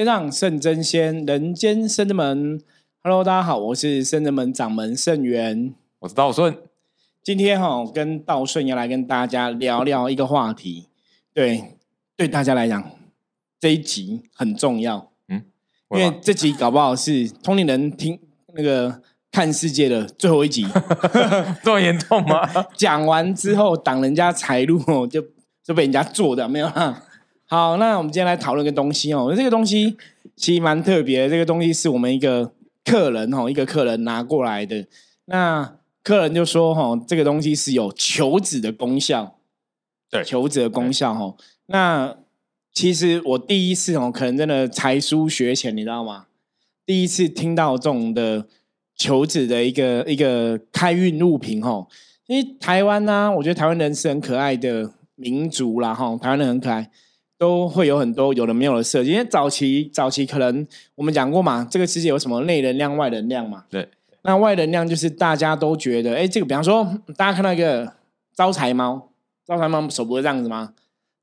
天上圣真仙，人间圣真门。Hello，大家好，我是圣真门掌门圣元，我是道顺。今天哈跟道顺要来跟大家聊聊一个话题，对，对大家来讲这一集很重要，嗯，因为这集搞不好是通灵人听那个看世界的最后一集，这么严重吗？讲完之后挡人家财路哦，就就被人家做的没有啦。好，那我们今天来讨论个东西哦。这个东西其实蛮特别，这个东西是我们一个客人哦，一个客人拿过来的。那客人就说：“哈，这个东西是有求子的功效，对，求子的功效哈。那其实我第一次哦，可能真的才疏学浅，你知道吗？第一次听到这种的求子的一个一个开运物品哈。因为台湾呢，我觉得台湾人是很可爱的民族啦哈，台湾人很可爱。”都会有很多有的没有的设计，因为早期早期可能我们讲过嘛，这个世界有什么内能量、外能量嘛？对，那外能量就是大家都觉得，哎，这个比方说，大家看到一个招财猫，招财猫手不会这样子吗？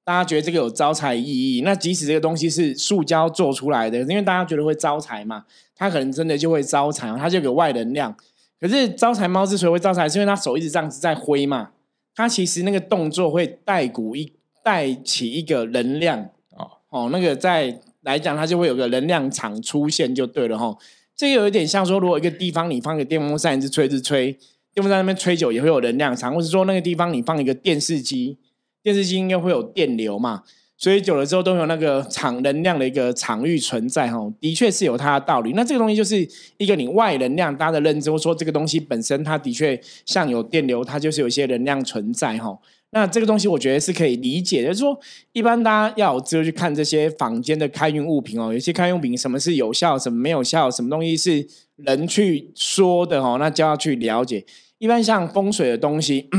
大家觉得这个有招财意义，那即使这个东西是塑胶做出来的，因为大家觉得会招财嘛，它可能真的就会招财，它就有外能量。可是招财猫之所以会招财，是因为它手一直这样子在挥嘛，它其实那个动作会带鼓一。带起一个能量哦哦，那个在来讲，它就会有个能量场出现，就对了哈。这有一点像说，如果一个地方你放个电风扇，一直吹，一直吹，电风扇那边吹久也会有能量场，或是说那个地方你放一个电视机，电视机应该会有电流嘛，所以久了之后都有那个场能量的一个场域存在哈。的确是有它的道理。那这个东西就是一个你外能量大家的认知，或说这个东西本身它的确像有电流，它就是有一些能量存在哈。那这个东西我觉得是可以理解的，就是说，一般大家要有资格去看这些坊间的开运物品哦，有些开运物品什么是有效，什么没有效，什么东西是人去说的哦，那就要去了解。一般像风水的东西，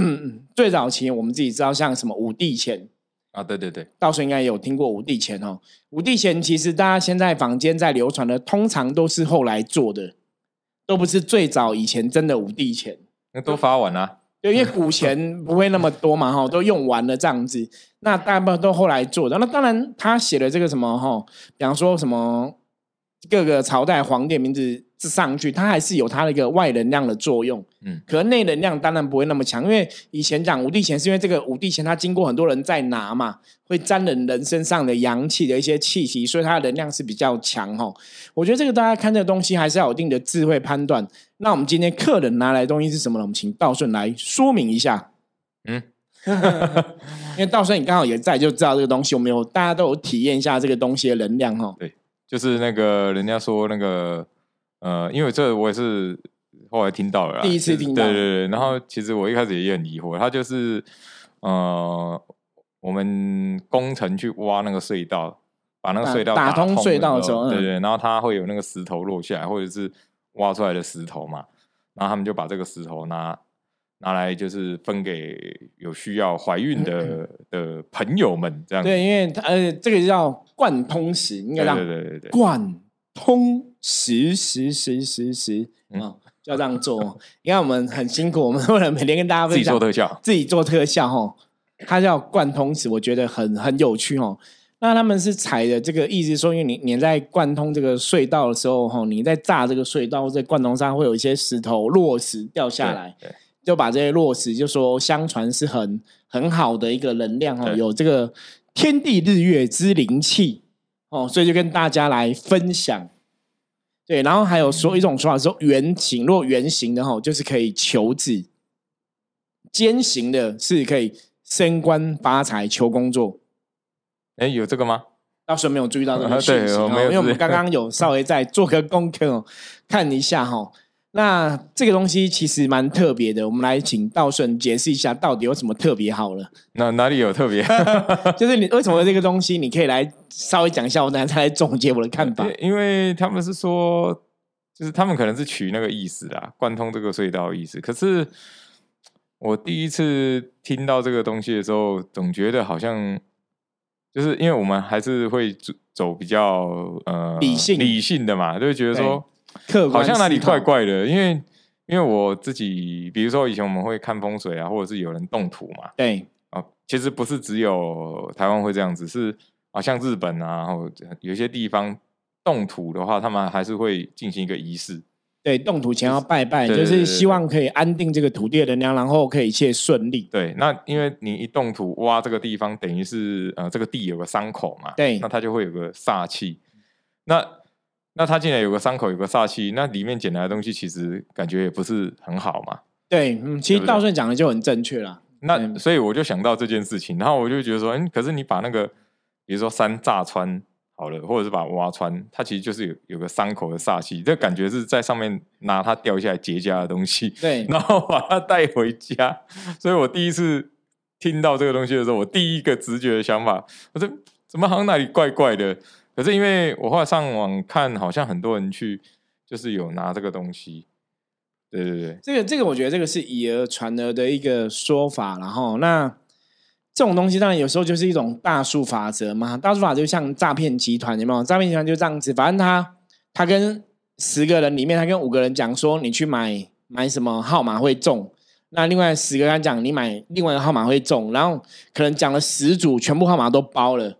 最早期我们自己知道，像什么五帝钱啊，对对对，到时候应该有听过五帝钱哦。五帝钱其实大家现在坊间在流传的，通常都是后来做的，都不是最早以前真的五帝钱，那都发完了。对，因为古钱不会那么多嘛，哈，都用完了这样子。那大部分都后来做的。那当然，他写的这个什么哈，比方说什么各个朝代皇帝名字上去，它还是有它的一个外能量的作用。嗯，可内能量当然不会那么强，因为以前讲五帝钱，是因为这个五帝钱它经过很多人在拿嘛，会沾人人身上的阳气的一些气息，所以它的能量是比较强哈。我觉得这个大家看这个东西还是要有一定的智慧判断。那我们今天客人拿来的东西是什么呢？我们请道顺来说明一下。嗯，因为道顺你刚好也在，就知道这个东西。我们有大家都有体验一下这个东西的能量哈。对，就是那个人家说那个呃，因为这我也是后来听到了，第一次听到。对对对。然后其实我一开始也很疑惑，他就是呃，我们工程去挖那个隧道，把那个隧道打通隧道的时候，对对，然后它会有那个石头落下来，或者是。挖出来的石头嘛，然后他们就把这个石头拿拿来，就是分给有需要怀孕的的朋友们，这样对，因为呃，这个叫贯通型，应该叫对对对对贯通石石石石石啊，就要这样做。你看我们很辛苦，我们 为了每天跟大家分享，自己做特效，自己做特效哈，它叫贯通石，我觉得很很有趣哦。那他们是踩的这个意思说，因为你你在贯通这个隧道的时候，哈，你在炸这个隧道，或者贯通上会有一些石头落石掉下来，就把这些落石就说相传是很很好的一个能量哦，有这个天地日月之灵气哦，所以就跟大家来分享。对，然后还有说一种说法说圆形，如果圆形的哈，就是可以求子；尖形的是可以升官发财、求工作。哎，有这个吗？到时候没有注意到这个讯息因为我们刚刚有稍微在做个功课，看一下哈。那这个东西其实蛮特别的，我们来请道顺解释一下，到底有什么特别好了？那哪里有特别？就是你为什么这个东西，你可以来稍微讲一下，我等下再来总结我的看法。因为他们是说，就是他们可能是取那个意思啦，贯通这个隧道意思。可是我第一次听到这个东西的时候，总觉得好像。就是因为我们还是会走走比较呃理性理性的嘛，就会觉得说，好像哪里怪怪的。因为因为我自己，比如说以前我们会看风水啊，或者是有人动土嘛，对啊，其实不是只有台湾会这样子，是啊，像日本啊，或有些地方动土的话，他们还是会进行一个仪式。对，动土前要拜拜，对对对就是希望可以安定这个土地的能量，然后可以一切顺利。对，那因为你一动土挖这个地方，等于是呃这个地有个伤口嘛，对那它就会有个煞气。那那它既然有个伤口，有个煞气，那里面捡来的东西其实感觉也不是很好嘛。对，嗯，其实道顺讲的就很正确了。那所以我就想到这件事情，然后我就觉得说，嗯，可是你把那个比如说山炸穿好了，或者是把它挖穿，它其实就是有有个伤口的煞气，这感觉是在上面拿它掉下来结痂的东西，对，然后把它带回家。所以我第一次听到这个东西的时候，我第一个直觉的想法，我说怎么好像哪里怪怪的？可是因为我后来上网看，好像很多人去就是有拿这个东西，对对对，这个这个，我觉得这个是以讹传讹的一个说法，然后那这种东西当然有时候就是一种大数法则嘛。大数法就像诈骗集团，有没有？诈骗集团就这样子，反正他他跟十个人里面，他跟五个人讲说，你去买买什么号码会中，那另外十个人讲你买另外一个号码会中，然后可能讲了十组，全部号码都包了，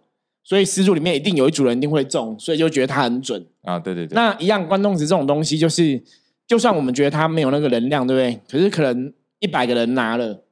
所以十组里面一定有一组人一定会中，所以就觉得他很准。啊，对对对，那一样，关东值这种东西，就是就算我们觉得他没有那个能量，对不对？可是可能一百个人拿了，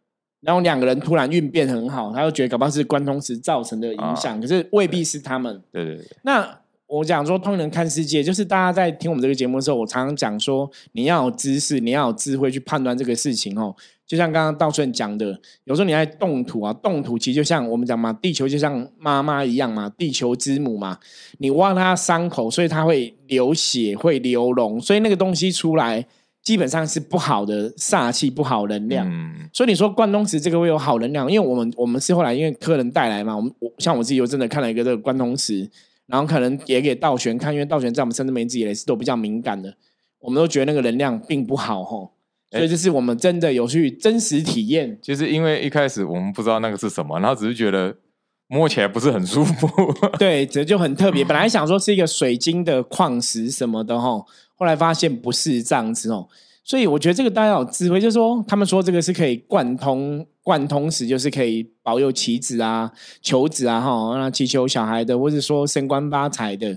然后两个人突然运变很好，他就觉得搞不好是关东值造成的影响，可是未必是他们。对对对，那我讲说通人看世界，就是大家在听我们这个节目的时候，我常常讲说，你要有知识，你要有智慧去判断这个事情哦。就像刚刚道顺讲的，有时候你在动土啊，动土其实就像我们讲嘛，地球就像妈妈一样嘛，地球之母嘛，你挖它伤口，所以它会流血，会流脓，所以那个东西出来基本上是不好的煞气，不好能量。嗯，所以你说关东石这个会有好能量，因为我们我们是后来因为客人带来嘛，我们我像我自己又真的看了一个这个关东石，然后可能也给道玄看，因为道玄在我们深圳梅子也是都比较敏感的，我们都觉得那个能量并不好吼，所以这是我们真的有去真实体验。其实因为一开始我们不知道那个是什么，然后只是觉得摸起来不是很舒服。对，这就很特别。本来想说是一个水晶的矿石什么的吼，后来发现不是这样子哦。所以我觉得这个大家有智慧，就是说他们说这个是可以贯通贯通时，就是可以保佑棋子啊、求子啊哈，那祈求小孩的，或者说升官发财的。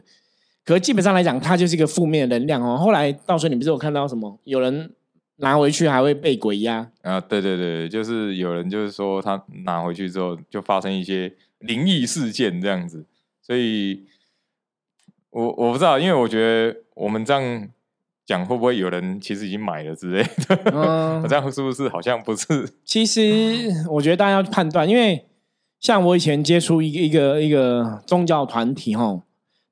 可是基本上来讲，它就是一个负面能量哦。后来到时候你不是有看到什么？有人拿回去还会被鬼压，啊，对对对，就是有人就是说他拿回去之后就发生一些灵异事件这样子，所以我我不知道，因为我觉得我们这样讲会不会有人其实已经买了之类的，嗯 这样是不是好像不是？其实我觉得大家要判断，因为像我以前接触一个一个一个宗教团体哈，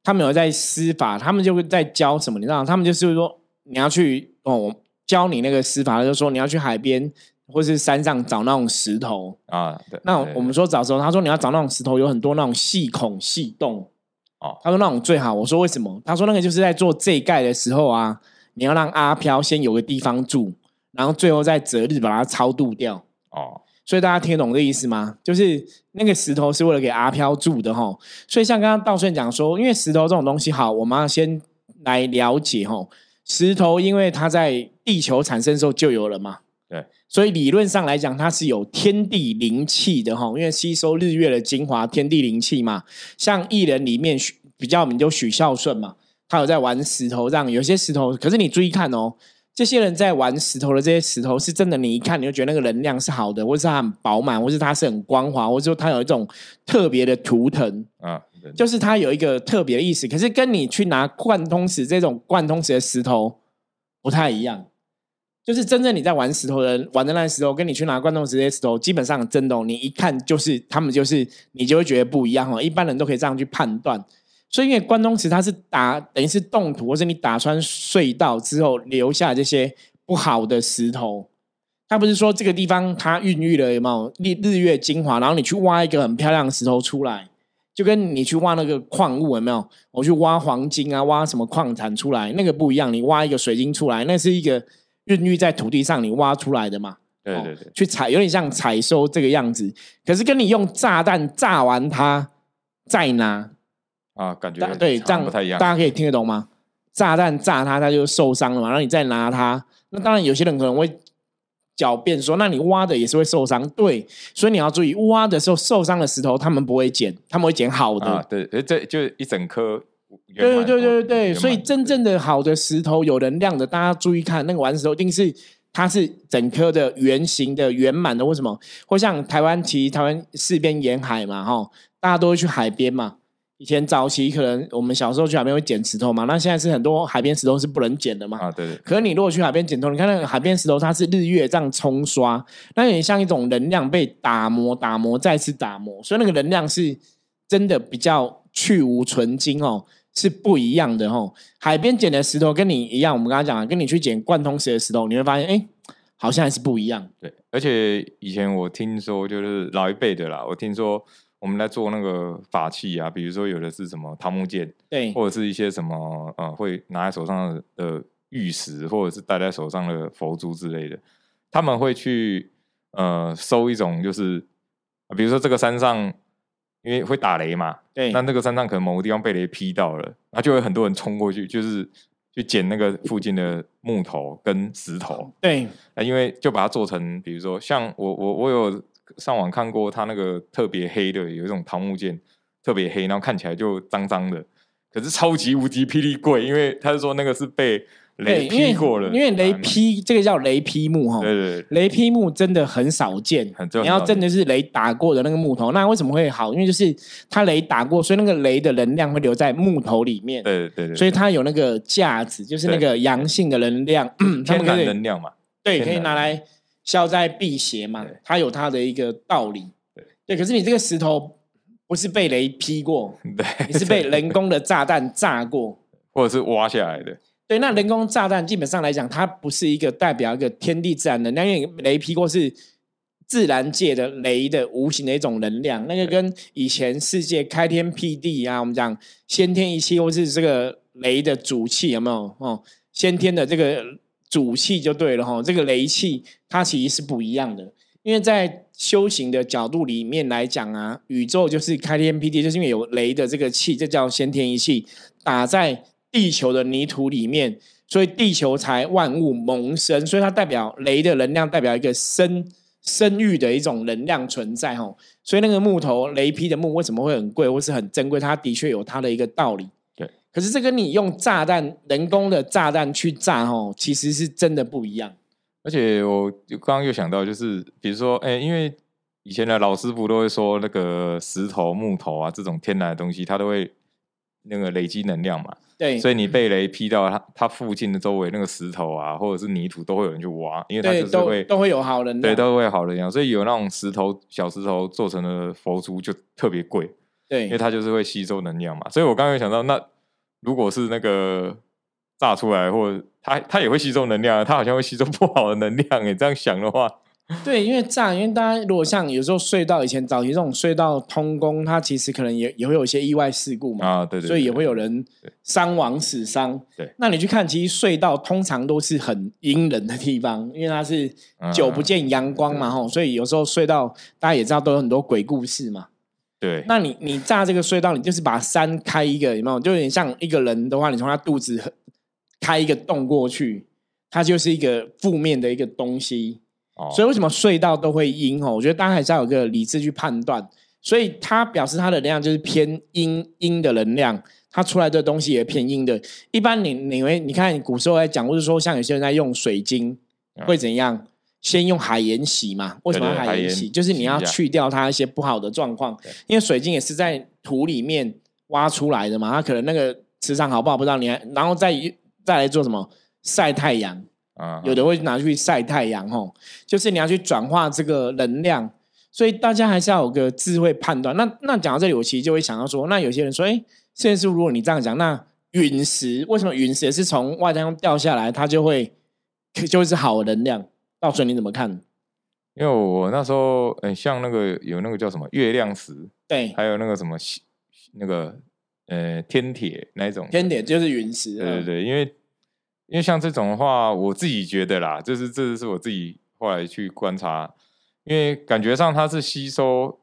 他们有在施法，他们就会在教什么，你知道？他们就是说你要去哦，教你那个施法，就是说你要去海边或是山上找那种石头。啊，对，对那我们说找石头，他说你要找那种石头，有很多那种细孔细洞。哦他说那种最好。我说为什么？他说那个就是在做这一盖的时候啊，你要让阿飘先有个地方住，然后最后再择日把它超度掉。哦，所以大家听得懂这意思吗？就是那个石头是为了给阿飘住的哈。所以像刚刚道顺讲说，因为石头这种东西，好，我们要先来了解哈。石头因为它在地球产生的时候就有了嘛，对，所以理论上来讲，它是有天地灵气的哈。因为吸收日月的精华，天地灵气嘛。像艺人里面许比较有名就许孝顺嘛，他有在玩石头，这样有些石头，可是你注意看哦，这些人在玩石头的这些石头，是真的，你一看你就觉得那个能量是好的，或是它很饱满，或是它是很光滑，或者说它有一种特别的图腾，啊，就是它有一个特别的意思。可是跟你去拿贯通石这种贯通石的石头不太一样。就是真正你在玩石头的人玩的那石头，跟你去拿贯通石这些石头，基本上真的、哦，你一看就是他们就是你就会觉得不一样哦。一般人都可以这样去判断。所以因为关东石它是打等于是动土，或是你打穿隧道之后留下这些不好的石头，它不是说这个地方它孕育了有没有日日月精华，然后你去挖一个很漂亮的石头出来，就跟你去挖那个矿物有没有？我去挖黄金啊，挖什么矿产出来，那个不一样。你挖一个水晶出来，那是一个孕育在土地上你挖出来的嘛。哦对对对，去采有点像采收这个样子。可是跟你用炸弹炸完它再拿，啊，感觉对，这样不太一样大。家可以听得懂吗？炸弹炸他，他就受伤了嘛。然后你再拿他，那当然有些人可能会狡辩说，那你挖的也是会受伤。对，所以你要注意，挖的时候受伤的石头他们不会捡，他们会捡好的。啊，对，诶这就一整颗对对对对对，所以真正的好的石头有能量的，大家注意看，那个玩石头一定是它是整颗的圆形的、圆满的，为什么？或像台湾，其实台湾四边沿海嘛，哈，大家都会去海边嘛。以前早期可能我们小时候去海边会捡石头嘛，那现在是很多海边石头是不能捡的嘛。啊，对对可是你如果去海边捡头，你看那个海边石头，它是日月这样冲刷，那有点像一种能量被打磨、打磨再次打磨，所以那个能量是真的比较去无存精哦，是不一样的哦。海边捡的石头跟你一样，我们刚刚讲了，跟你去捡贯通石的石头，你会发现，哎，好像还是不一样。对，而且以前我听说，就是老一辈的啦，我听说我们在做那个法器啊，比如说有的是什么桃木剑，对或者是一些什么呃，会拿在手上的的玉石，或者是戴在手上的佛珠之类的，他们会去呃收一种，就是呃比如说这个山上因为会打雷嘛，对那那个山上可能某个地方被雷劈到了，然后就会很多人冲过去，就是去捡那个附近的木头跟石头，对。啊，因为就把它做成，比如说像我我我有上网看过，它那个特别黑的，有一种桃木剑，特别黑，然后看起来就脏脏的，可是超级无敌霹雳贵，因为他是说那个是被雷劈过了，因为雷啊，劈这个叫雷劈木哈。对对对，雷劈木真的很少见很，真的你要真的是雷打过的那个木头，那为什么会好？因为就是它雷打过，所以那个雷的能量会留在木头里面，对对对，所以它有那个价值，就是那对。个阳性的能量，他天然们可以能量嘛，对可以拿来消灾辟邪嘛，它有它的一个道理。对对，可是你这个石头不是被雷劈过，对，你是被人工的炸弹炸过。或者是挖下来的，对，那人工炸弹基本上来讲，它不是一个代表一个天地自然能量，因为雷劈过是自然界的雷的无形的一种能量，那个跟以前世界开天辟地啊，我们讲先天一气或是这个雷的主气有没有哦？先天的这个主气就对了哈、这个雷气它其实是不一样的，因为在修行的角度里面来讲啊，宇宙就是开天辟地，就是因为有雷的这个气，这叫先天一气，打在地球的泥土里面，所以地球才万物萌生，所以它代表雷的能量，代表一个生生育的一种能量存在哈。所以那个木头雷劈的木为什么会很贵或是很珍贵？它的确有它的一个道理。对，可是这跟你用炸弹人工的炸弹去炸哦，其实是真的不一样。而且我就刚刚又想到，就是比如说，哎、因为以前的老师傅都会说，那个石头、木头啊这种天然的东西，它都会那个累积能量嘛。对，所以你被雷劈到它，它附近的周围那个石头啊，或者是泥土，都会有人去挖，因为它就是会都会有好人对，都会好人样。所以有那种石头、小石头做成的佛珠就特别贵，对因为它就是会吸收能量嘛。所以我刚刚有想到，那如果是那个炸出来，或者它它也会吸收能量啊，它好像会吸收不好的能量诶。这样想的话，对，因为炸，因为大家如果像有时候隧道以前早期这种隧道通工，它其实可能也也会有一些意外事故嘛。啊，对对所以也对会有人伤亡死伤。对那你去看，其实隧道通常都是很阴冷的地方，因为它是久不嗯见阳光嘛，吼、所以有时候隧道大家也知道都有很多鬼故事嘛。对那你你炸这个隧道，你就是把山开一个，有没有？就有点像一个人的话，你从他肚子开一个洞过去，它就是一个负面的一个东西。哦，所以为什么隧道都会阴哦？我觉得大家还是要有个理智去判断。所以它表示它的能量就是偏阴阴的能量，它出来的东西也偏阴的。一般你你会你看古时候在讲，或者说像有些人在用水晶嗯会怎样？先用海盐洗嘛？为什么要海盐洗？就是你要去掉它一些不好的状况，因为水晶也是在土里面挖出来的嘛，它可能那个磁场好不好不知道，你还然后再再来做什么晒太阳，啊，有的会拿去晒太阳，吼，就是你要去转化这个能量，所以大家还是要有个智慧判断。那那讲到这里，我其实就会想到说，那有些人说，哎，现在是如果你这样讲，那陨石为什么陨石也是从外太空掉下来，它就会就会是好的能量？到时候你怎么看？因为我那时候，嗯，像那个有那个叫什么月亮石，对，还有那个什么西那个呃天铁那一种，天铁就是陨石，嗯对对对，因为因为像这种的话，我自己觉得啦，就是这是我自己后来去观察，因为感觉上它是吸收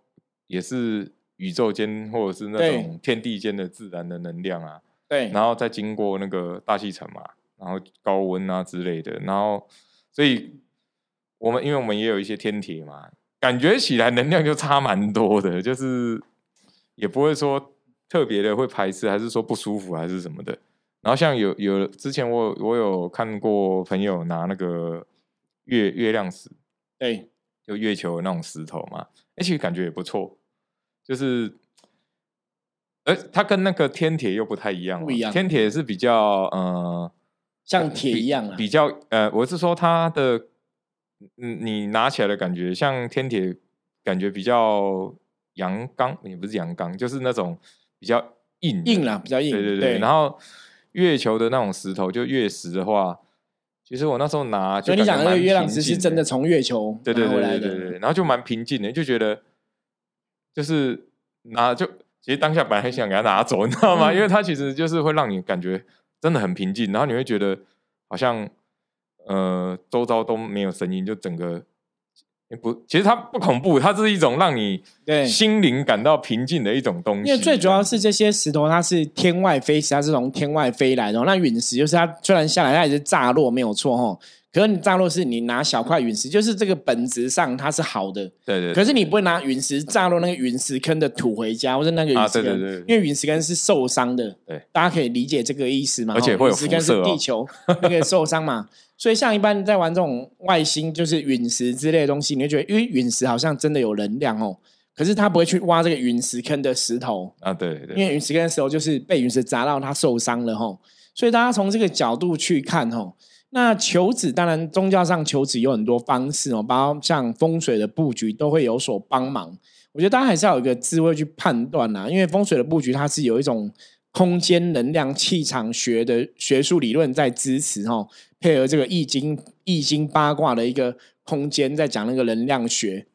也是宇宙间或者是那对种天地间的自然的能量啊，对然后再经过那个大气层嘛，然后高温啊之类的，然后所以我们因为我们也有一些天铁嘛，感觉起来能量就差蛮多的，就是也不会说特别的会排斥，还是说不舒服，还是什么的？然后像有有之前我我有看过朋友拿那个月月亮石，对，就月球那种石头嘛，而且感觉也不错，就是，而它跟那个天铁又不太一样嘛，不一样天铁是比较呃像铁一样啊。比较呃，我是说它的，嗯，你拿起来的感觉像天铁，感觉比较阳刚，也不是阳刚，就是那种比较硬硬啦，比较硬。对对对然后月球的那种石头，就月石的话，其实我那时候拿，所以你讲的那个月亮石是真的从月球对对对。对对对，然后就蛮平静的，就觉得就是拿就其实当下本来很想给他拿走，你知道吗？嗯因为它其实就是会让你感觉真的很平静，然后你会觉得好像呃周遭都没有声音，就整个。不，其实它不恐怖，它是一种让你对心灵感到平静的一种东西。因为最主要是这些石头，它是天外飞石，它是从天外飞来的哦。那陨石就是它虽然下来，它也是炸落没有错哈。可是你炸落是你拿小块陨石，就是这个本质上它是好的，对对，可是你不会拿陨石炸落那个陨石坑的土回家，或者那个陨石坑，啊对对对因为陨石坑是受伤的，对，大家可以理解这个意思嘛？而且会有哦陨石坑是地球那个受伤嘛，所以像一般在玩这种外星就是陨石之类的东西，你会觉得，因为陨石好像真的有能量哦，可是他不会去挖这个陨石坑的石头，啊，对对，因为陨石坑的石头就是被陨石砸到，他受伤了吼。所以大家从这个角度去看吼，那求子当然宗教上求子有很多方式哦，包括像风水的布局都会有所帮忙。我觉得大家还是要有一个智慧去判断啦，因为风水的布局它是有一种空间能量气场学的学术理论在支持哦，配合这个易经易经八卦的一个空间在讲那个能量学。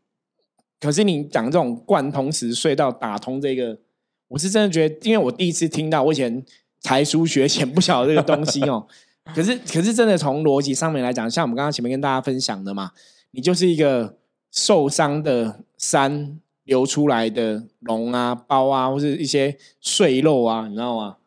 可是你讲这种贯通时隧道打通这个，我是真的觉得，因为我第一次听到，我以前才疏学浅，不晓得这个东西哦。可是，可是真的从逻辑上面来讲，像我们刚刚前面跟大家分享的嘛，你就是一个受伤的山流出来的脓啊、包啊，或是一些碎肉啊，你知道吗？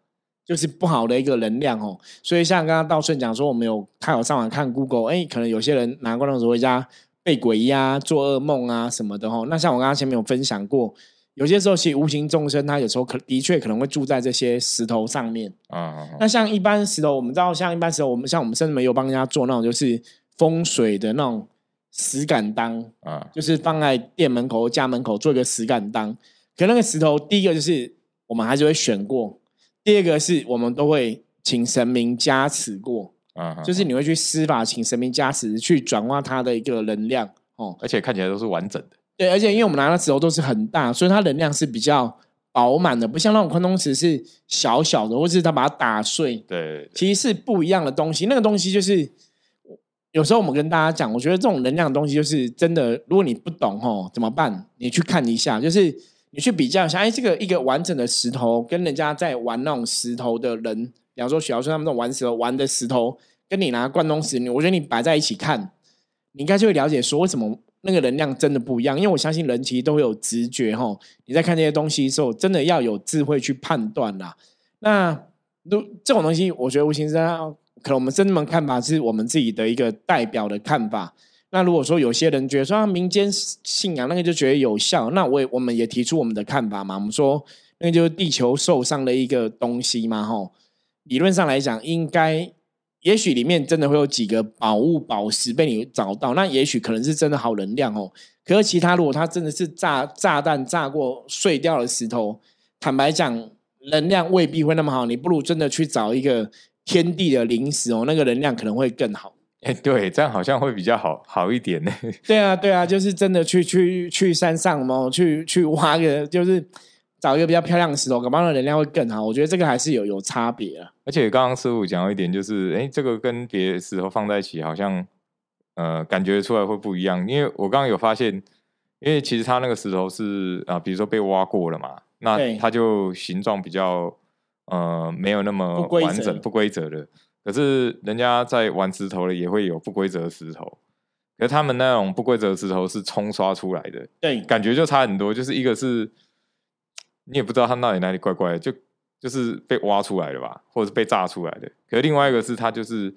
就是不好的一个能量哦。所以像刚刚道顺讲说，我们有他有上网看 Google，哎，可能有些人拿过那种回家被鬼压、做噩梦啊什么的哦。那像我刚刚前面有分享过，有些时候其实无形众生他有时候可的确可能会住在这些石头上面。啊，那像一般石头，我们知道，像一般石头，我们像我们甚至没有帮人家做那种就是风水的那种石敢当，啊，就是放在店门口、家门口做一个石敢当。可那个石头，第一个就是我们还是会选过，第二个是我们都会请神明加持过，啊，就是你会去施法请神明加持，去转化它的一个能量哦。而且看起来都是完整的，对，而且因为我们拿的石头都是很大，所以它能量是比较饱满的，不像那种宽通石是小小的，或是它把它打碎，对，其实是不一样的东西。那个东西就是有时候我们跟大家讲，我觉得这种能量的东西就是真的，如果你不懂哦，怎么办？你去看一下，就是你去比较一下，哎，这个一个完整的石头跟人家在玩那种石头的人，比方说小孙他们那种玩石头玩的石头，跟你拿贯通石，你我觉得你摆在一起看，你应该就会了解说为什么那个能量真的不一样。因为我相信人其实都会有直觉哈，你在看这些东西的时候，真的要有智慧去判断啦。那如这种东西，我觉得无形之中，可能我们真正的看法是我们自己的一个代表的看法。那如果说有些人觉得说、民间信仰那个就觉得有效，那我也我们也提出我们的看法嘛。我们说那个就是地球受伤的一个东西嘛，吼。理论上来讲，应该也许里面真的会有几个宝物宝石被你找到，那也许可能是真的好能量哦。可是其他如果它真的是炸炸弹炸过碎掉的石头，坦白讲，能量未必会那么好。你不如真的去找一个天地的灵石哦，那个能量可能会更好。哎，对，这样好像会比较好好一点呢。对啊，对啊，就是真的去去去山上嘛，去去挖个，就是找一个比较漂亮的石头，搞不好那能量会更好。我觉得这个还是有有差别啊。而且刚刚师傅讲到一点，就是哎，这个跟别的石头放在一起，好像呃感觉出来会不一样。因为我刚刚有发现，因为其实它那个石头是啊、比如说被挖过了嘛，那对它就形状比较呃没有那么不规则完整、不规则的。可是人家在玩石头的也会有不规则的石头，可是他们那种不规则的石头是冲刷出来的，对，感觉就差很多。就是一个是你也不知道它那里哪里怪怪的，就就是被挖出来的吧，或者是被炸出来的。可是另外一个是它就是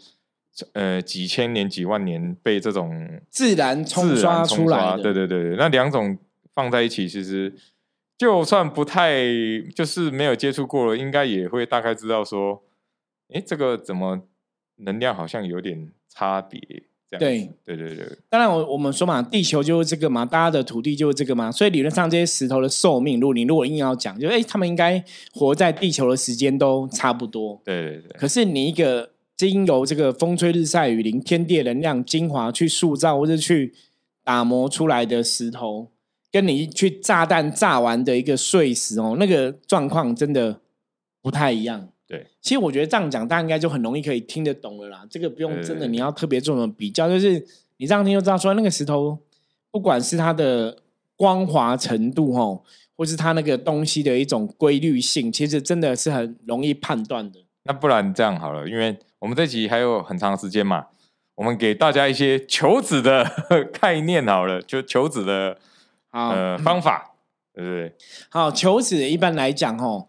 呃几千年、几万年被这种自然冲刷然冲刷，出来的。对对对对，那两种放在一起，其实就算不太就是没有接触过了，应该也会大概知道说，哎，这个怎么能量好像有点差别。这样对子对对对，当然我我们说嘛，地球就是这个嘛，大家的土地就是这个嘛，所以理论上这些石头的寿命，如果你如果硬要讲，就哎，他们应该活在地球的时间都差不多。对对对，可是你一个经由这个风吹日晒雨淋、天地的能量精华去塑造或者去打磨出来的石头，跟你去炸弹炸完的一个碎石哦，那个状况真的不太一样。对，其实我觉得这样讲，大家应该就很容易可以听得懂了啦。这个不用真的你要特别做什么比较，就是你这样听就知道，说那个石头不管是它的光滑程度哦，或是它那个东西的一种规律性，其实真的是很容易判断的。那不然这样好了，因为我们这集还有很长时间嘛，我们给大家一些求子的 概念好了，就求子的好，呃方法，对不对？好，求子一般来讲，吼，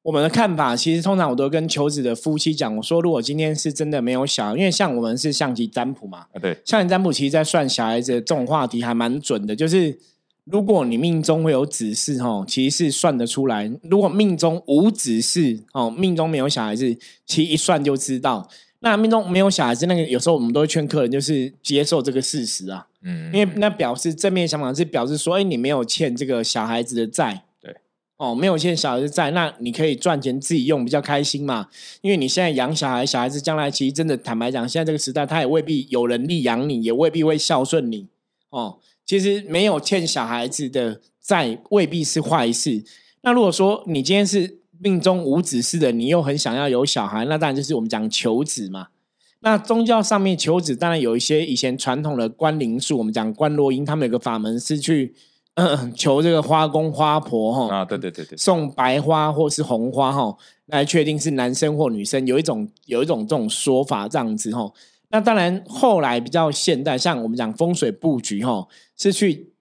我们的看法其实通常我都跟求子的夫妻讲，我说如果今天是真的没有小孩，因为像我们是象棋占卜嘛，啊，对，象棋占卜其实在算小孩子的这种话题还蛮准的，就是如果你命中会有子嗣，吼，其实是算得出来；如果命中无子嗣，哦，命中没有小孩子，其实一算就知道。那命中没有小孩子，那个有时候我们都会劝客人就是接受这个事实啊，嗯，因为那表示正面想法是表示说，哎，你没有欠这个小孩子的债，对，哦，没有欠小孩子债，那你可以赚钱自己用，比较开心嘛。因为你现在养小孩，小孩子将来其实真的坦白讲，现在这个时代他也未必有能力养你，也未必会孝顺你，哦，其实没有欠小孩子的债未必是坏事。那如果说你今天是命中无子嗣的，你又很想要有小孩，那当然就是我们讲求子嘛。那宗教上面求子，当然有一些以前传统的观灵术，我们讲观落阴，他们有个法门是去、呃、求这个花公花婆哈，啊，对对对对，送白花或是红花哈，来确定是男生或女生，有一种有一种这种说法这样子哈。那当然后来比较现代，像我们讲风水布局哈，是去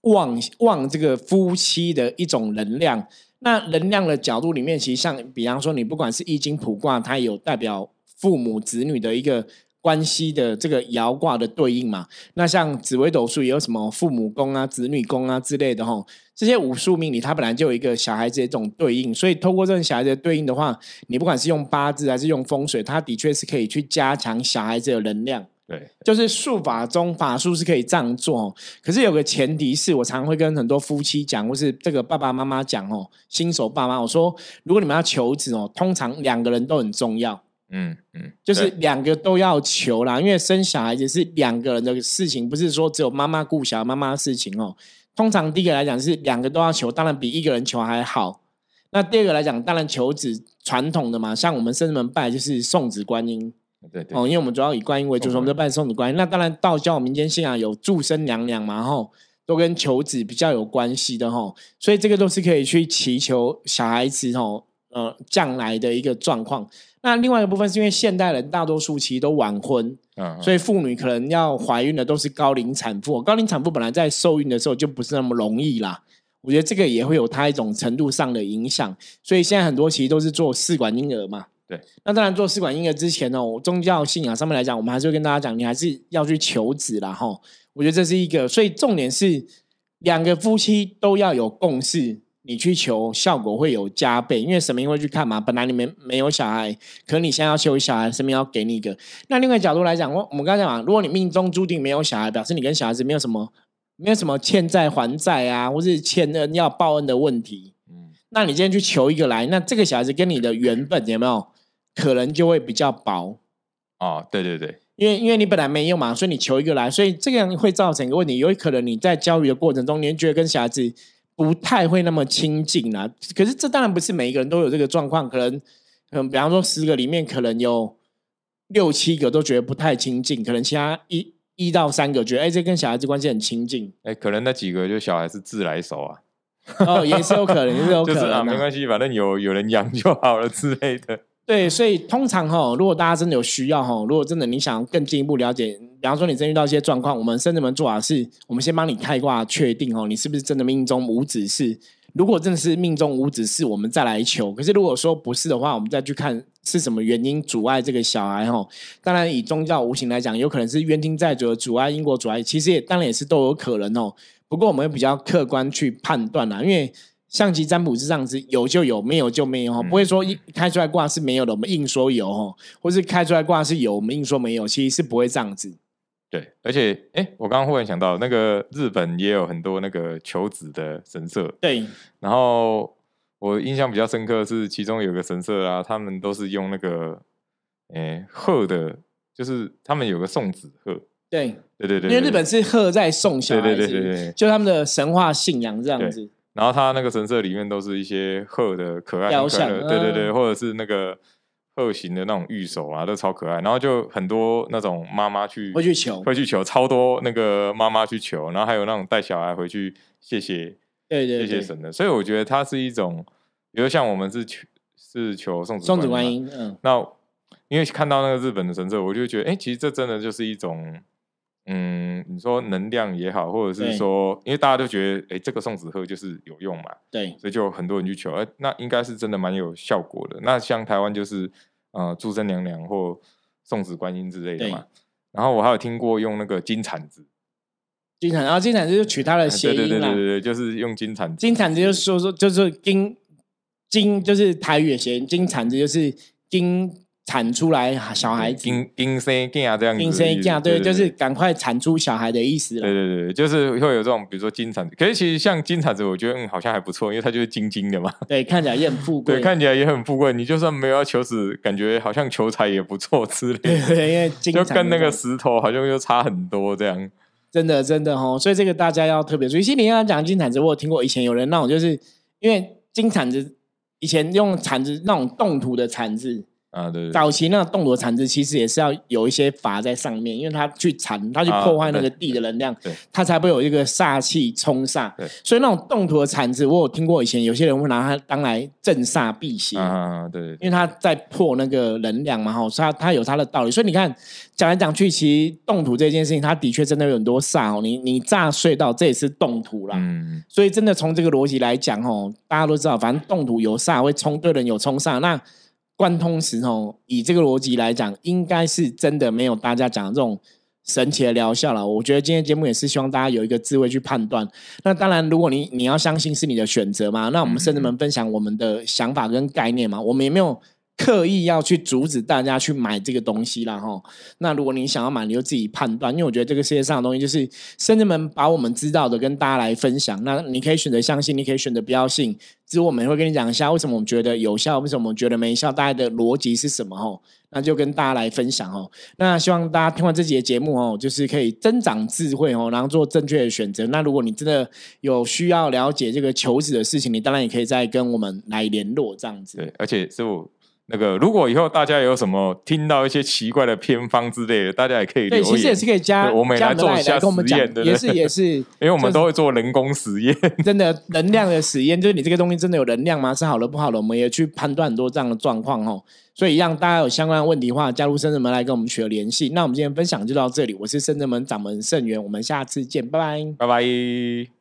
望望这个夫妻的一种能量。那能量的角度里面，其实像比方说，你不管是易经卜卦，它有代表父母子女的一个关系的这个爻卦的对应嘛。那像紫微斗数也有什么父母宫啊、子女宫啊之类的吼。这些武术命理，它本来就有一个小孩子的这种对应，所以透过这种小孩子对应的话，你不管是用八字还是用风水，它的确是可以去加强小孩子的能量。对，就是术法中法术是可以这样做哦，可是有个前提是我常会跟很多夫妻讲，或是这个爸爸妈妈讲哦，新手爸妈，我说如果你们要求子哦，通常两个人都很重要，嗯嗯，就是对两个都要求啦，因为生小孩子是两个人的事情，不是说只有妈妈顾小孩妈妈的事情哦。通常第一个来讲是两个都要求，当然比一个人求还好。那第二个来讲，当然求子传统的嘛，像我们生门拜就是送子观音，对对，哦，因为我们主要以观音为主，所以我们就拜送子观音。那当然，道教民间信仰有祝生娘娘嘛，吼，都跟求子比较有关系的吼，所以这个都是可以去祈求小孩子吼，呃，将来的一个状况。那另外一个部分是因为现代人大多数其实都晚婚，嗯，所以妇女可能要怀孕的都是高龄产妇。高龄产妇本来在受孕的时候就不是那么容易啦。我觉得这个也会有它一种程度上的影响，所以现在很多其实都是做试管婴儿嘛。对，那当然做试管婴儿之前呢，宗教信仰上面来讲，我们还是会跟大家讲，你还是要去求子啦，哈。我觉得这是一个，所以重点是两个夫妻都要有共识，你去求效果会有加倍，因为神明会去看嘛。本来你们没有小孩，可你现在要求小孩，神明要给你一个。那另外角度来讲，我我们刚才讲，如果你命中注定没有小孩，表示你跟小孩子没有什么没有什么欠债还债啊，或是欠恩要报恩的问题。嗯那你今天去求一个来，那这个小孩子跟你的缘分有没有可能就会比较薄？哦，对对对，因为因为你本来没有嘛，所以你求一个来，所以这个样会造成一个问题，有可能你在教育的过程中，你会觉得跟小孩子不太会那么亲近啦。可是这当然不是每一个人都有这个状况，可能嗯，比方说十个里面可能有六七个都觉得不太亲近，可能其他一一到三个觉得哎，这跟小孩子关系很亲近，哎，可能那几个就小孩子自来熟啊，哦，也是有可能，也是有可能、就是啊，没关系，反正有有人养就好了之类的。对，所以通常哈，如果大家真的有需要哈，如果真的你想更进一步了解，比方说你真遇到一些状况，我们甚至们做法是，我们先帮你开挂确定哦，你是不是真的命中无子嗣。如果真的是命中无子嗣，我们再来求。可是如果说不是的话，我们再去看是什么原因阻碍这个小孩哈。当然，以宗教无形来讲，有可能是冤亲债主的阻碍、因果阻碍，其实也当然也是都有可能哦。不过我们比较客观去判断啦，因为象棋占卜是这样子，有就有，没有就没有哈，嗯不会说一开出来卦是没有的，我们硬说有哈，或是开出来卦是有，我们硬说没有，其实是不会这样子。对，而且哎，我刚刚忽然想到，那个日本也有很多那个求子的神社，对，然后我印象比较深刻的是，其中有个神社啊，他们都是用那个哎鹤的，就是他们有个送子鹤，对，对对对，因为日本是鹤在送小孩子，对对对对对就他们的神话信仰这样子。然后他那个神社里面都是一些鹤的可爱对对对，嗯或者是那个鹤形的那种玉手啊，都超可爱。然后就很多那种妈妈去会去求会去求，超多那个妈妈去求，然后还有那种带小孩回去谢谢对对对，谢谢神的。所以我觉得它是一种，比如像我们是求是求送子观音，嗯，那因为看到那个日本的神社，我就觉得，哎、其实这真的就是一种，嗯，你说能量也好，或者是说，因为大家都觉得，哎、这个送子鹤就是有用嘛，对所以就很多人去求，哎、那应该是真的蛮有效果的。那像台湾就是，呃，诸生娘娘或送子观音之类的嘛。然后我还有听过用那个金铲子，金铲，然后金铲子就取它的谐哎对对对对。对，就是用金铲子。金铲子就是说说就是金金就是台语的谐音，金铲子就是金产出来小孩子，金金生囝这样子的意思，金生嫁，对，对就是赶快产出小孩的意思对了。对对，就是会有这种，比如说金铲子，可是其实像金铲子，我觉得嗯好像还不错，因为它就是金金的嘛，对，看起来也很富贵。对，看起来也很富贵。你就算没有要求子，感觉好像求财也不错之类的，对对，因为金就跟那个石头好像又差很多这样。真的真的哦，所以这个大家要特别注意。其实你讲金铲子，我有听过以前有人那种，就是因为金铲子以前用铲子那种动土的铲子，啊，对对对早期那种动土的铲子其实也是要有一些法在上面，因为它去铲，它去啊破坏那个地的能量，对它才不会有一个煞气冲煞对。所以那种动土的铲子，我有听过以前有些人会拿它当来镇煞辟邪。啊，对因为它在破那个能量嘛，哈，它它有它的道理。所以你看，讲来讲去，其实动土这件事情，它的确真的有很多煞哦。你你炸隧道，这也是动土啦。嗯，所以真的从这个逻辑来讲，哦，大家都知道，反正动土有煞会冲对人有冲煞。那贯通时哦，以这个逻辑来讲，应该是真的没有大家讲的这种神奇的疗效了。我觉得今天节目也是希望大家有一个智慧去判断。那当然，如果你你要相信是你的选择嘛，那我们甚至能分享我们的想法跟概念嘛，我们也没有。刻意要去阻止大家去买这个东西啦，哈。那如果你想要买，你就自己判断，因为我觉得这个世界上的东西就是甚至们把我们知道的跟大家来分享。那你可以选择相信，你可以选择不要信。之后我们会跟你讲一下为什么我们觉得有效，为什么我们觉得没效，大家的逻辑是什么哈。那就跟大家来分享哦。那希望大家听完这集的节目哦，就是可以增长智慧哦，然后做正确的选择。那如果你真的有需要了解这个求子的事情，你当然也可以再跟我们来联络这样子。对，而且师傅。那个，如果以后大家有什么听到一些奇怪的偏方之类的，大家也可以对，留言。其实也是可以加，我们来做一下跟我们讲实验，对对也是也是，因为我们都会做人工实验。真的能量的实验，就是你这个东西真的有能量吗？是好的不好的，我们也去判断很多这样的状况哦。所以让大家有相关的问题的话，加入深圳门来跟我们取得联系。那我们今天分享就到这里，我是深圳门掌门盛元，我们下次见，拜拜。拜拜。